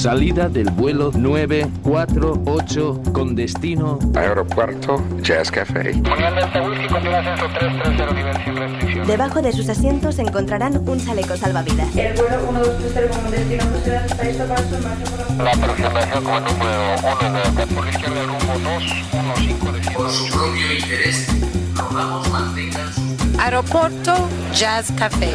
Salida del vuelo 948 con destino Aeropuerto Jazz Café. Debajo de sus asientos encontrarán un chaleco salvavidas. El vuelo 1230 como destino la... Aproximación como número 1 de por la izquierda rumbo 215 de Por su propio interés, rogamos mantengan su... Aeropuerto Jazz Café.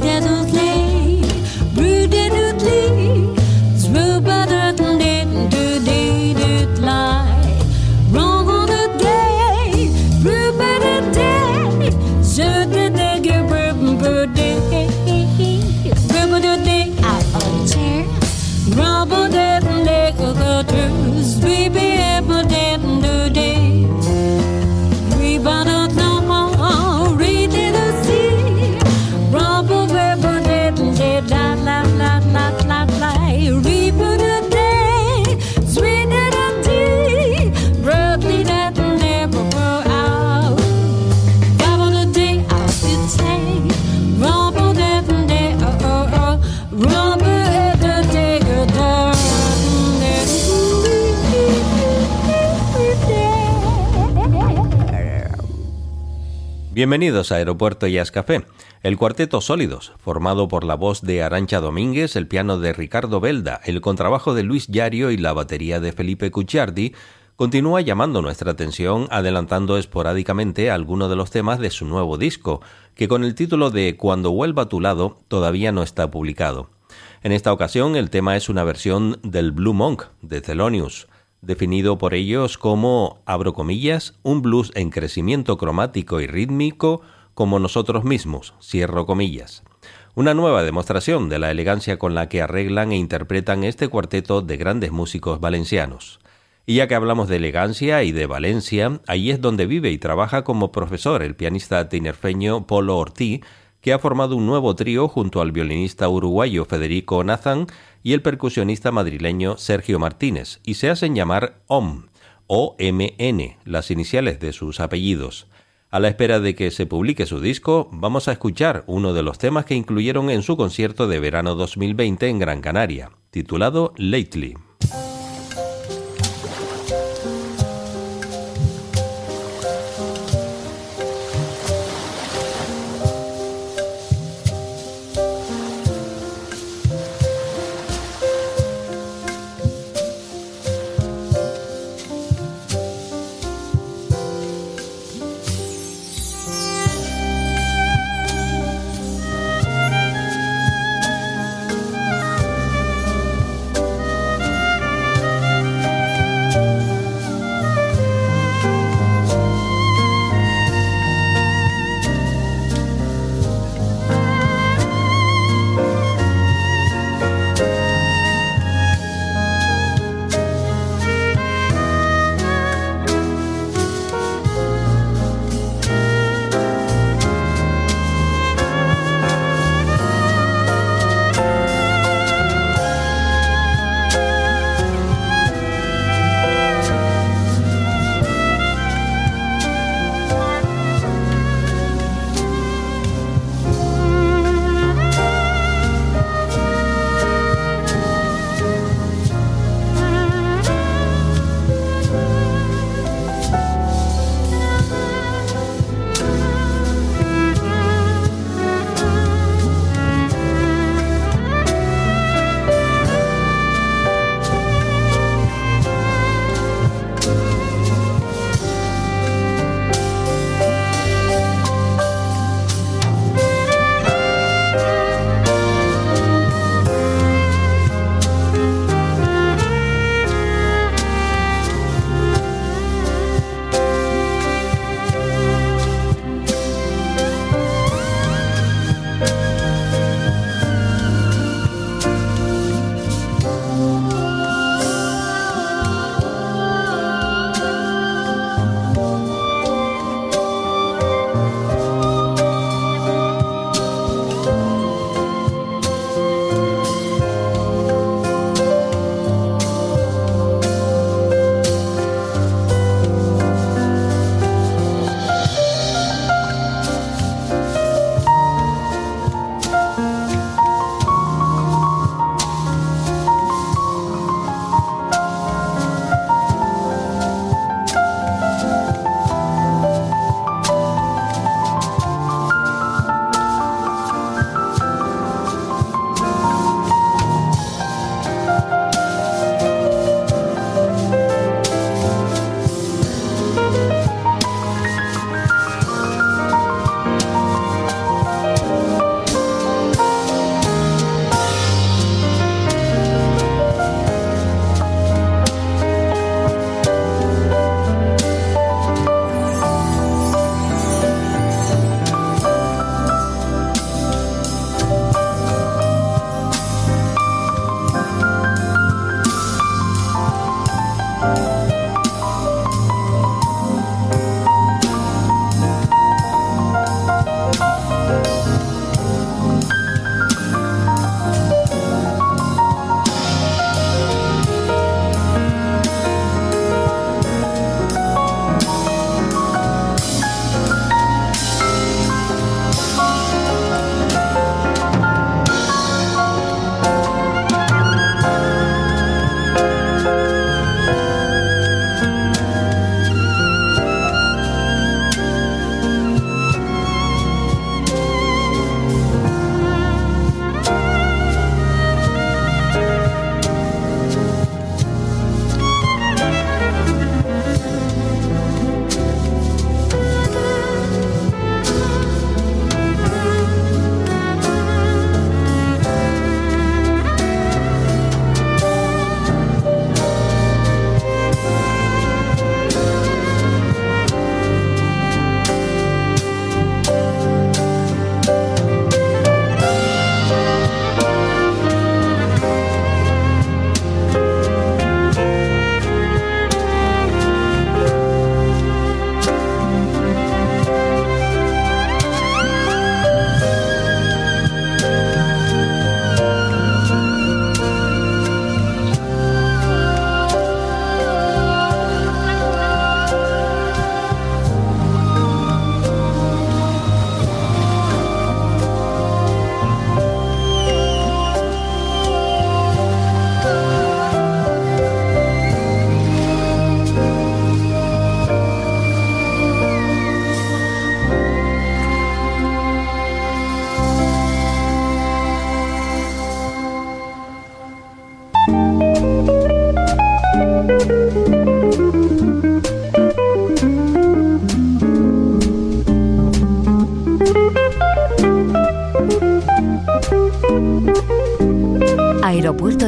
Together. Bienvenidos a Aeropuerto Jazz Café, el cuarteto Sólidos, formado por la voz de Arancha Domínguez, el piano de Ricardo Belda, el contrabajo de Luis Yario y la batería de Felipe Cucciardi, continúa llamando nuestra atención adelantando esporádicamente algunos de los temas de su nuevo disco, que con el título de Cuando vuelva a tu lado todavía no está publicado. En esta ocasión el tema es una versión del Blue Monk de Thelonious, definido por ellos como, abro comillas, un blues en crecimiento cromático y rítmico como nosotros mismos, cierro comillas. Una nueva demostración de la elegancia con la que arreglan e interpretan este cuarteto de grandes músicos valencianos. Y ya que hablamos de elegancia y de Valencia, ahí es donde vive y trabaja como profesor el pianista tinerfeño Polo Ortiz, que ha formado un nuevo trío junto al violinista uruguayo Federico Nazan y el percusionista madrileño Sergio Martínez, y se hacen llamar OM, O-M-N, las iniciales de sus apellidos. A la espera de que se publique su disco, vamos a escuchar uno de los temas que incluyeron en su concierto de verano 2020 en Gran Canaria, titulado Lately.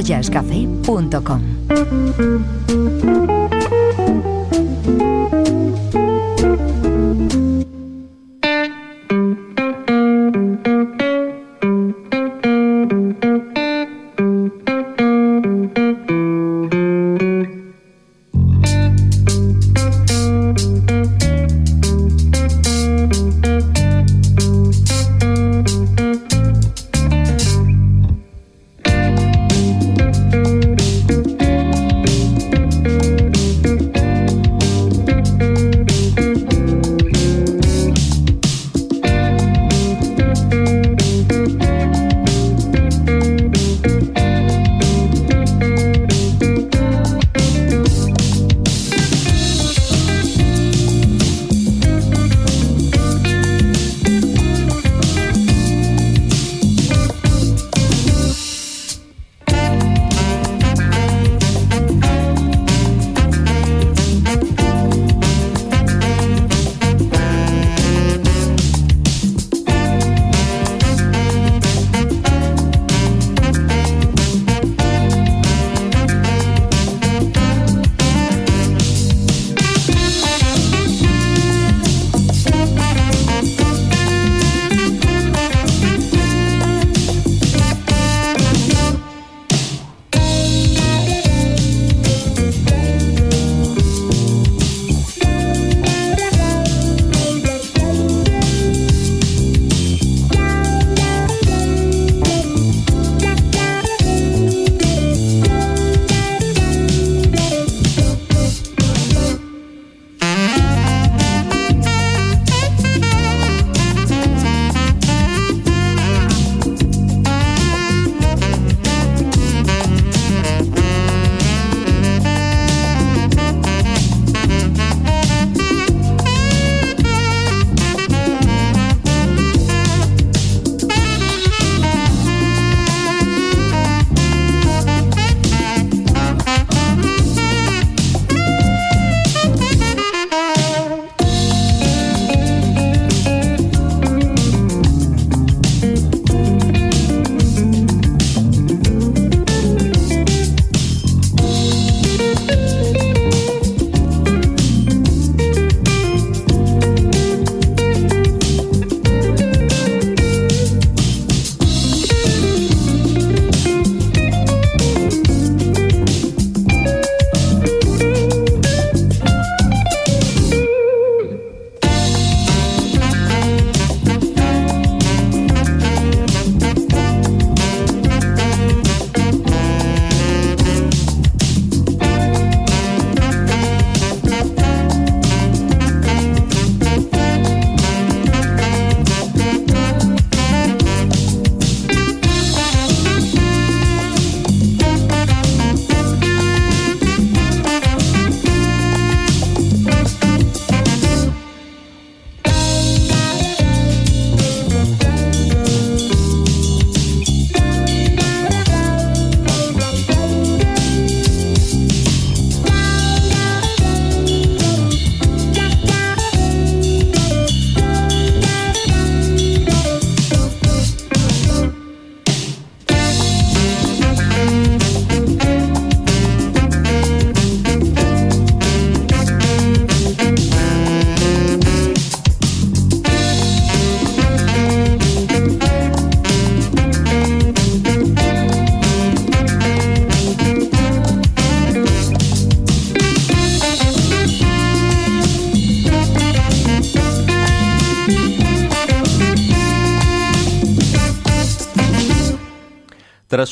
aeropuertojazzcafé.com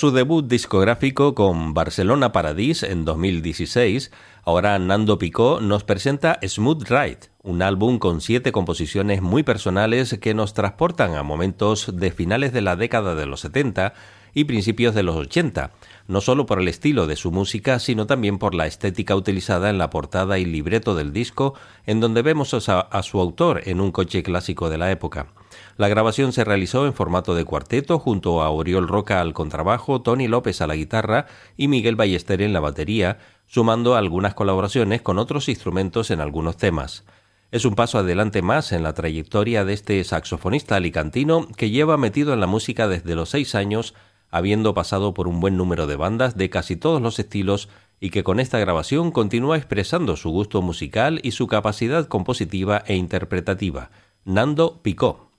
su debut discográfico con Barcelona Paradis en 2016, ahora Nando Picó nos presenta Smooth Ride, un álbum con siete composiciones muy personales que nos transportan a momentos de finales de la década de los 70 y principios de los 80, no solo por el estilo de su música, sino también por la estética utilizada en la portada y libreto del disco, en donde vemos a, a su autor en un coche clásico de la época. La grabación se realizó en formato de cuarteto junto a Oriol Roca al contrabajo, Tony López a la guitarra y Miguel Ballester en la batería, sumando algunas colaboraciones con otros instrumentos en algunos temas. Es un paso adelante más en la trayectoria de este saxofonista alicantino que lleva metido en la música desde los seis años, habiendo pasado por un buen número de bandas de casi todos los estilos y que con esta grabación continúa expresando su gusto musical y su capacidad compositiva e interpretativa. Nando Picó.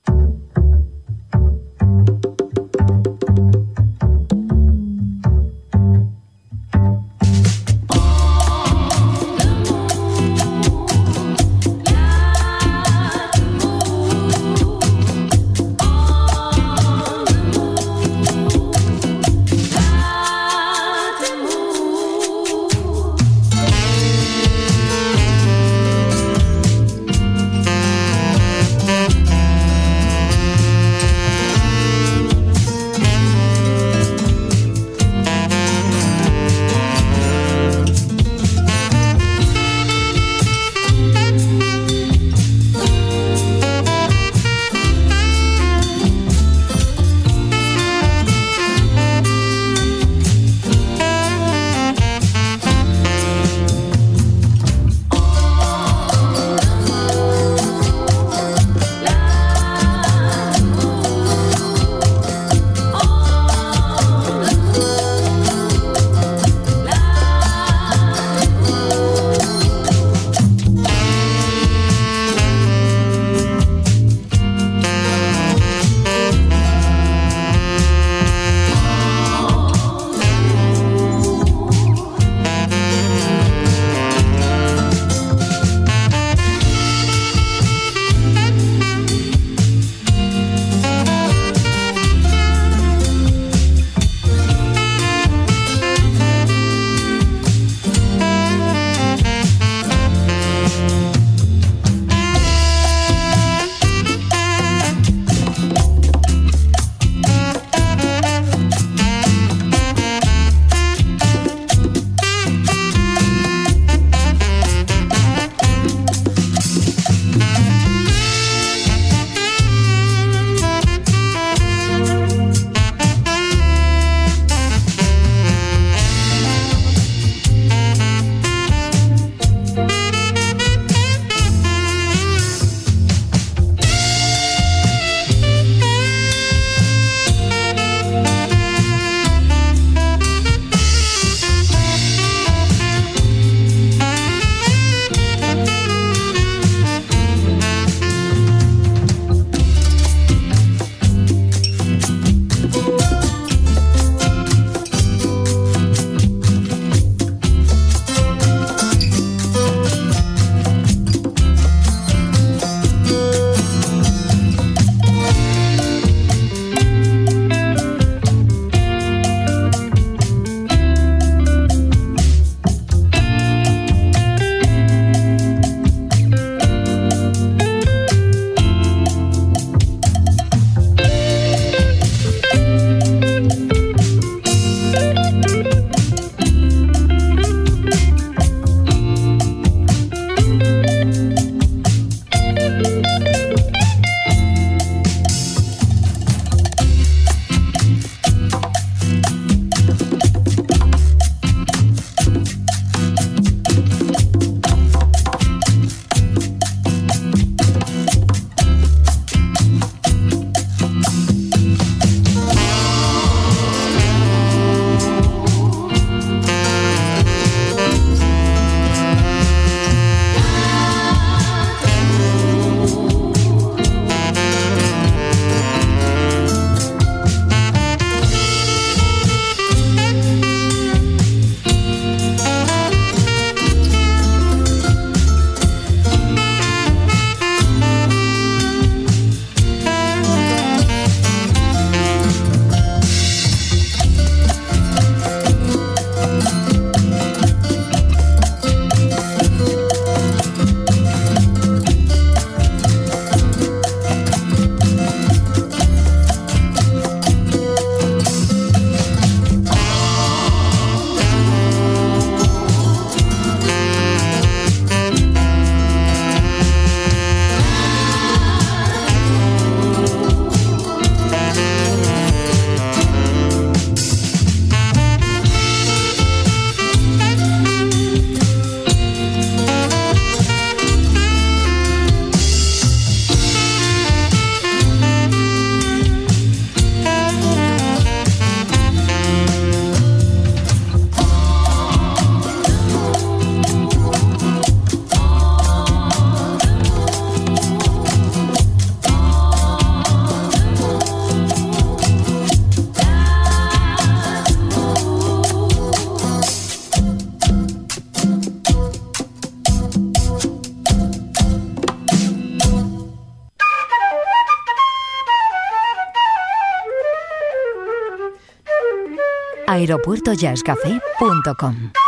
aeropuertojazzcafé.com.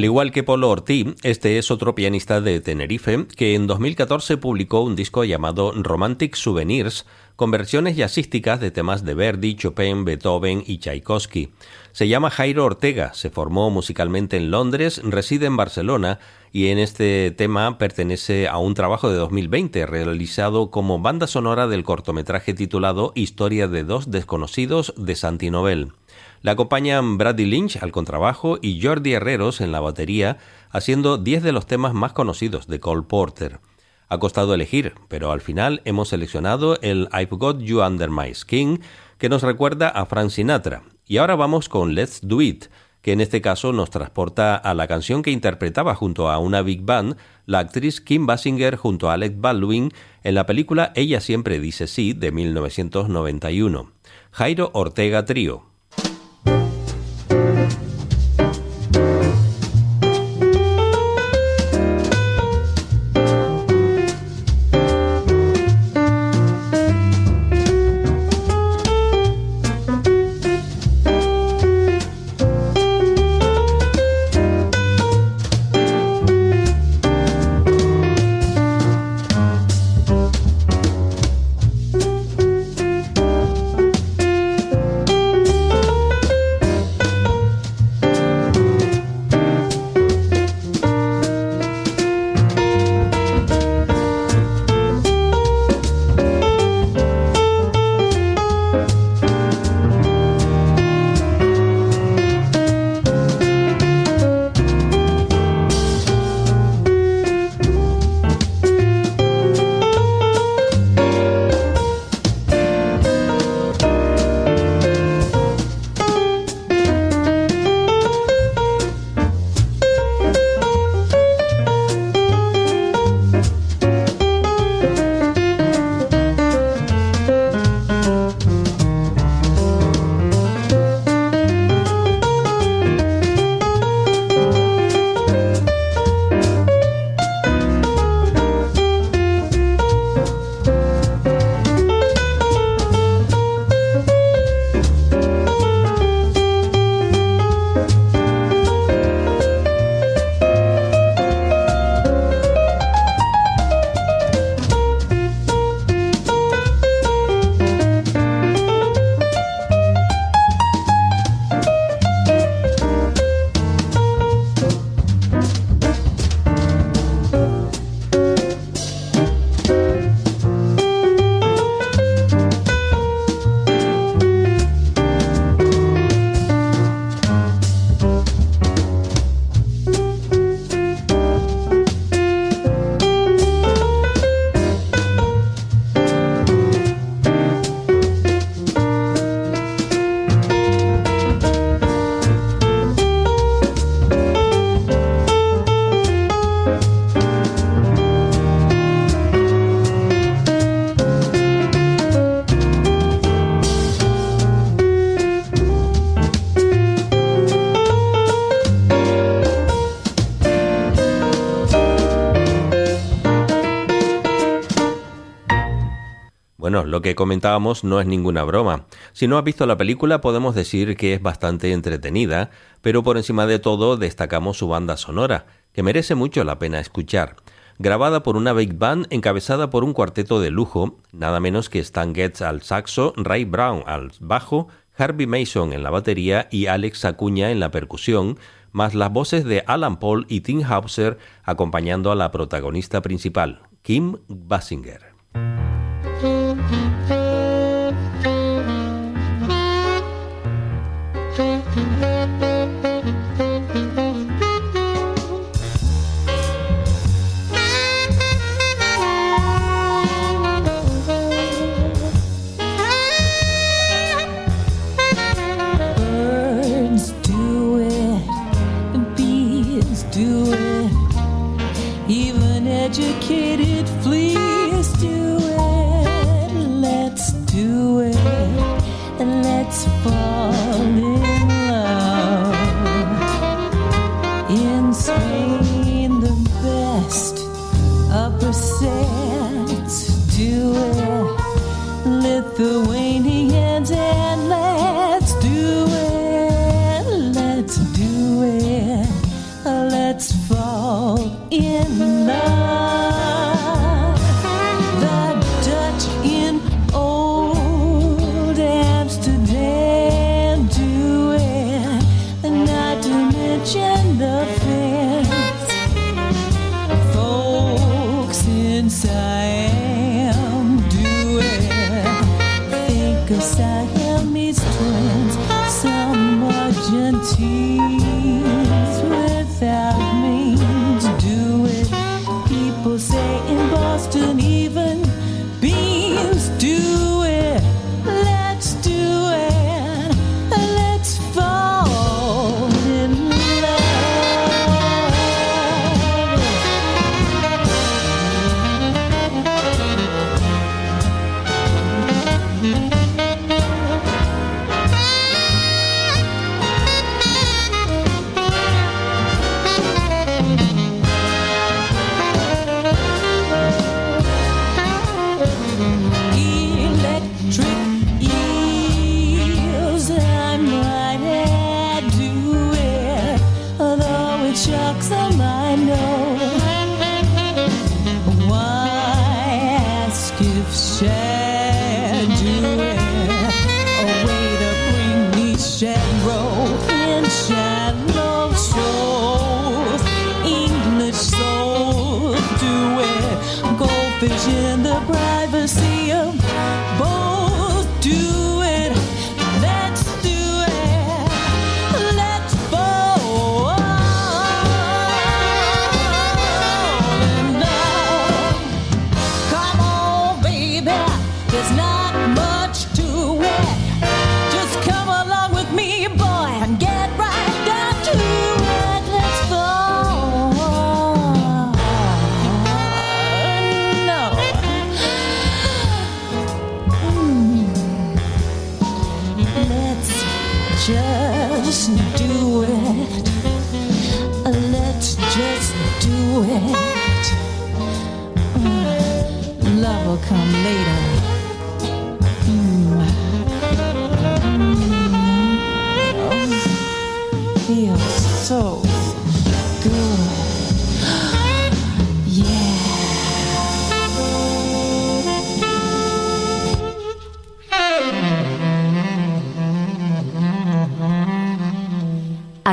Al igual que Polo Ortiz, este es otro pianista de Tenerife que en 2014 publicó un disco llamado Romantic Souvenirs con versiones jazzísticas de temas de Verdi, Chopin, Beethoven y Tchaikovsky. Se llama Jairo Ortega, se formó musicalmente en Londres, reside en Barcelona y en este tema pertenece a un trabajo de 2020 realizado como banda sonora del cortometraje titulado Historia de dos desconocidos de Santi Nobel. Le acompañan Brady Lynch al contrabajo y Jordi Herreros en la batería, haciendo 10 de los temas más conocidos de Cole Porter. Ha costado elegir, pero al final hemos seleccionado el I've Got You Under My Skin, que nos recuerda a Frank Sinatra. Y ahora vamos con Let's Do It, que en este caso nos transporta a la canción que interpretaba junto a una big band la actriz Kim Basinger junto a Alec Baldwin en la película Ella siempre dice sí de 1991. Jairo Ortega Trío, lo que comentábamos no es ninguna broma. Si no has visto la película podemos decir que es bastante entretenida, pero por encima de todo destacamos su banda sonora, que merece mucho la pena escuchar. Grabada por una big band encabezada por un cuarteto de lujo, nada menos que Stan Getz al saxo, Ray Brown al bajo, Harvey Mason en la batería y Alex Acuña en la percusión, más las voces de Alan Paul y Tim Hauser acompañando a la protagonista principal, Kim Basinger.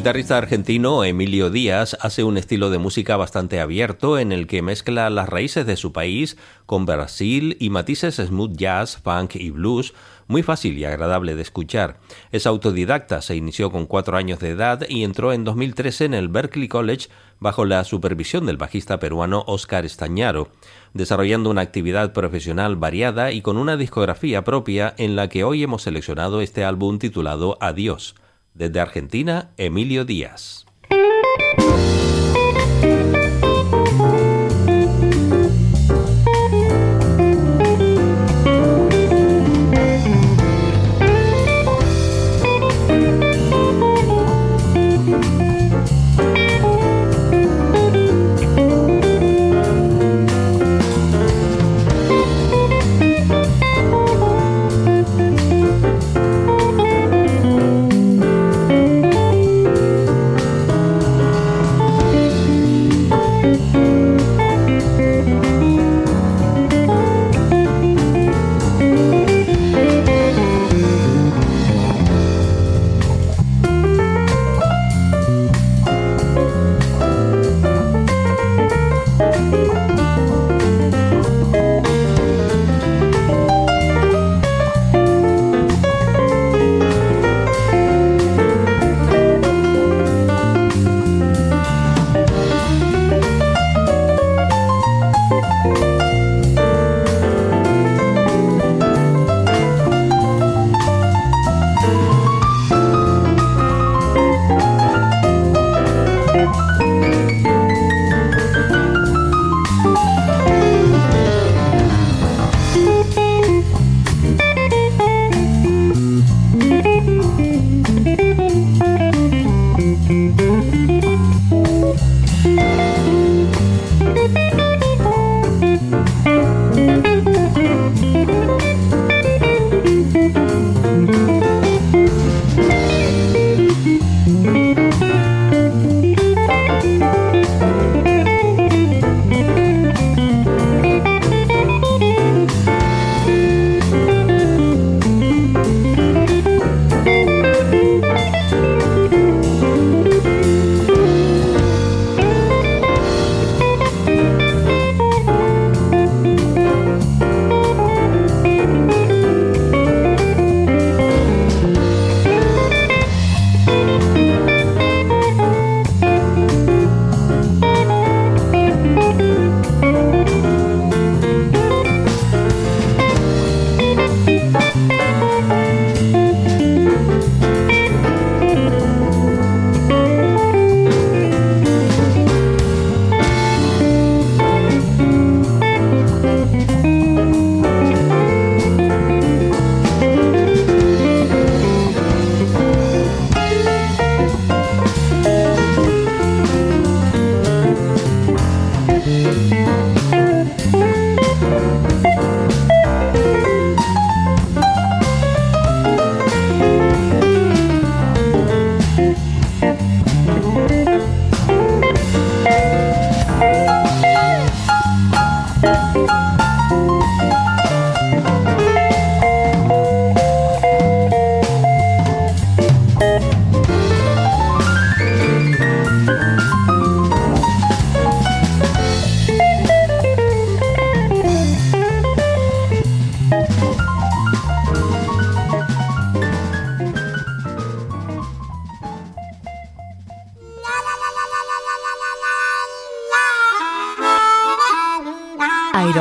guitarrista argentino Emilio Díaz hace un estilo de música bastante abierto en el que mezcla las raíces de su país con Brasil y matices smooth jazz, funk y blues, muy fácil y agradable de escuchar. Es autodidacta, se inició con cuatro años de edad y entró en 2013 en el Berklee College bajo la supervisión del bajista peruano Oscar Estañaro, desarrollando una actividad profesional variada y con una discografía propia en la que hoy hemos seleccionado este álbum titulado Adiós. Desde Argentina, Emilio Díaz.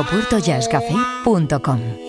aeropuertojazzcafé.com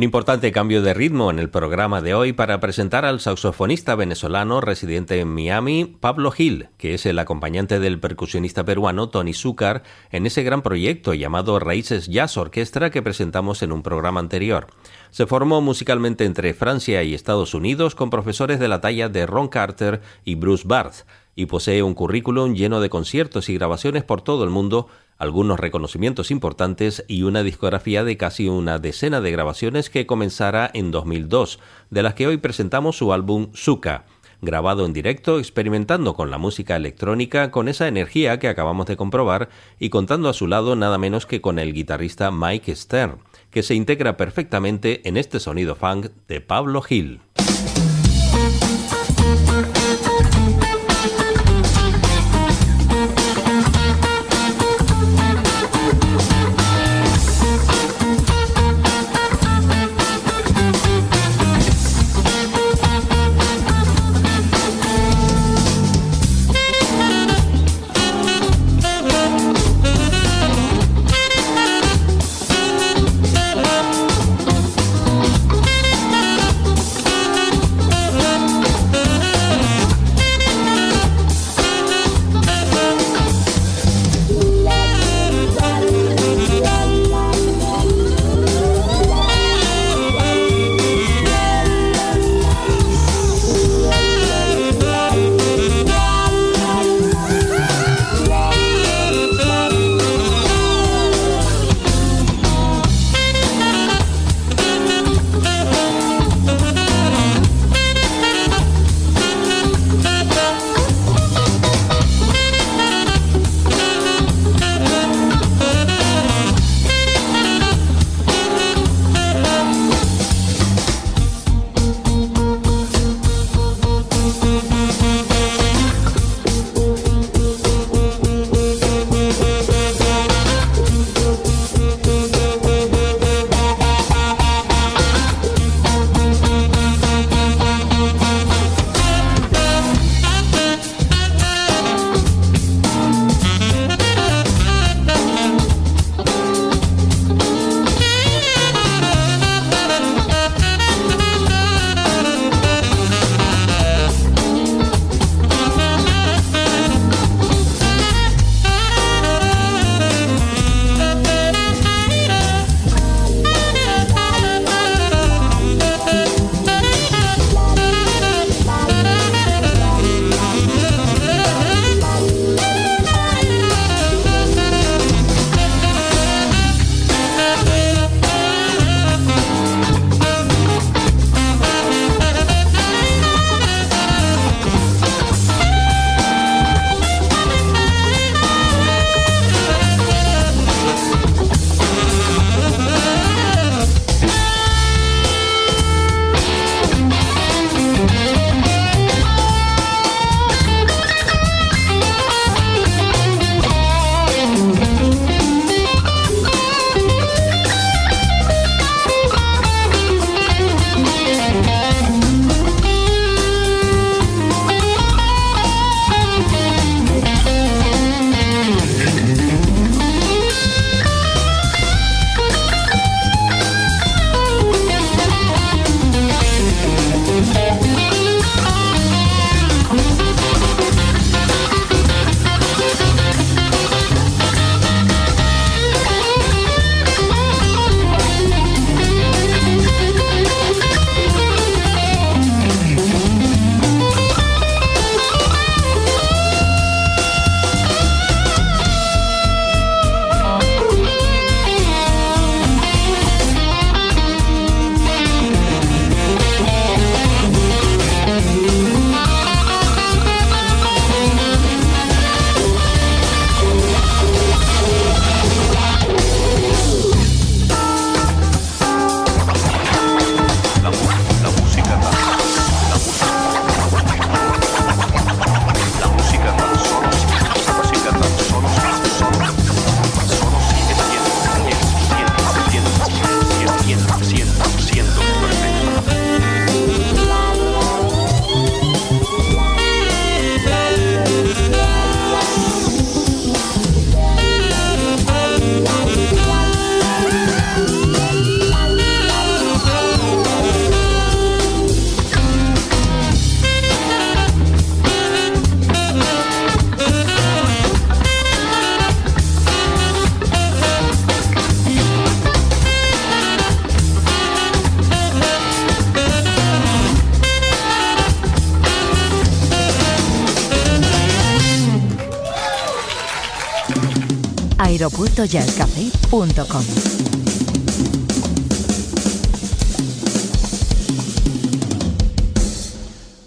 Un importante cambio de ritmo en el programa de hoy para presentar al saxofonista venezolano residente en Miami, Pablo Gil, que es el acompañante del percusionista peruano Tony Zúcar en ese gran proyecto llamado Raíces Jazz Orquestra que presentamos en un programa anterior. Se formó musicalmente entre Francia y Estados Unidos con profesores de la talla de Ron Carter y Bruce Barth, y posee un currículum lleno de conciertos y grabaciones por todo el mundo, algunos reconocimientos importantes y una discografía de casi una decena de grabaciones que comenzará en 2002, de las que hoy presentamos su álbum Suka grabado en directo, experimentando con la música electrónica con esa energía que acabamos de comprobar y contando a su lado nada menos que con el guitarrista Mike Stern, que se integra perfectamente en este sonido funk de Pablo Gil.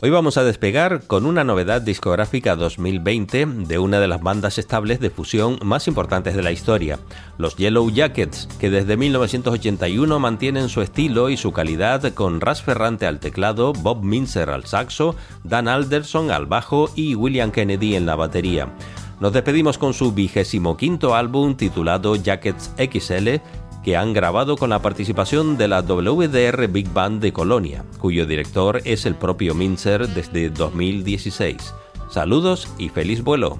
Hoy vamos a despegar con una novedad discográfica 2020 de una de las bandas estables de fusión más importantes de la historia, los Yellow Jackets, que desde 1981 mantienen su estilo y su calidad con Ras Ferrante al teclado, Bob Minzer al saxo, Dan Alderson al bajo y William Kennedy en la batería. Nos despedimos con su vigésimo quinto álbum titulado Jackets XL que han grabado con la participación de la WDR Big Band de Colonia, cuyo director es el propio Minzer desde 2016. Saludos y feliz vuelo.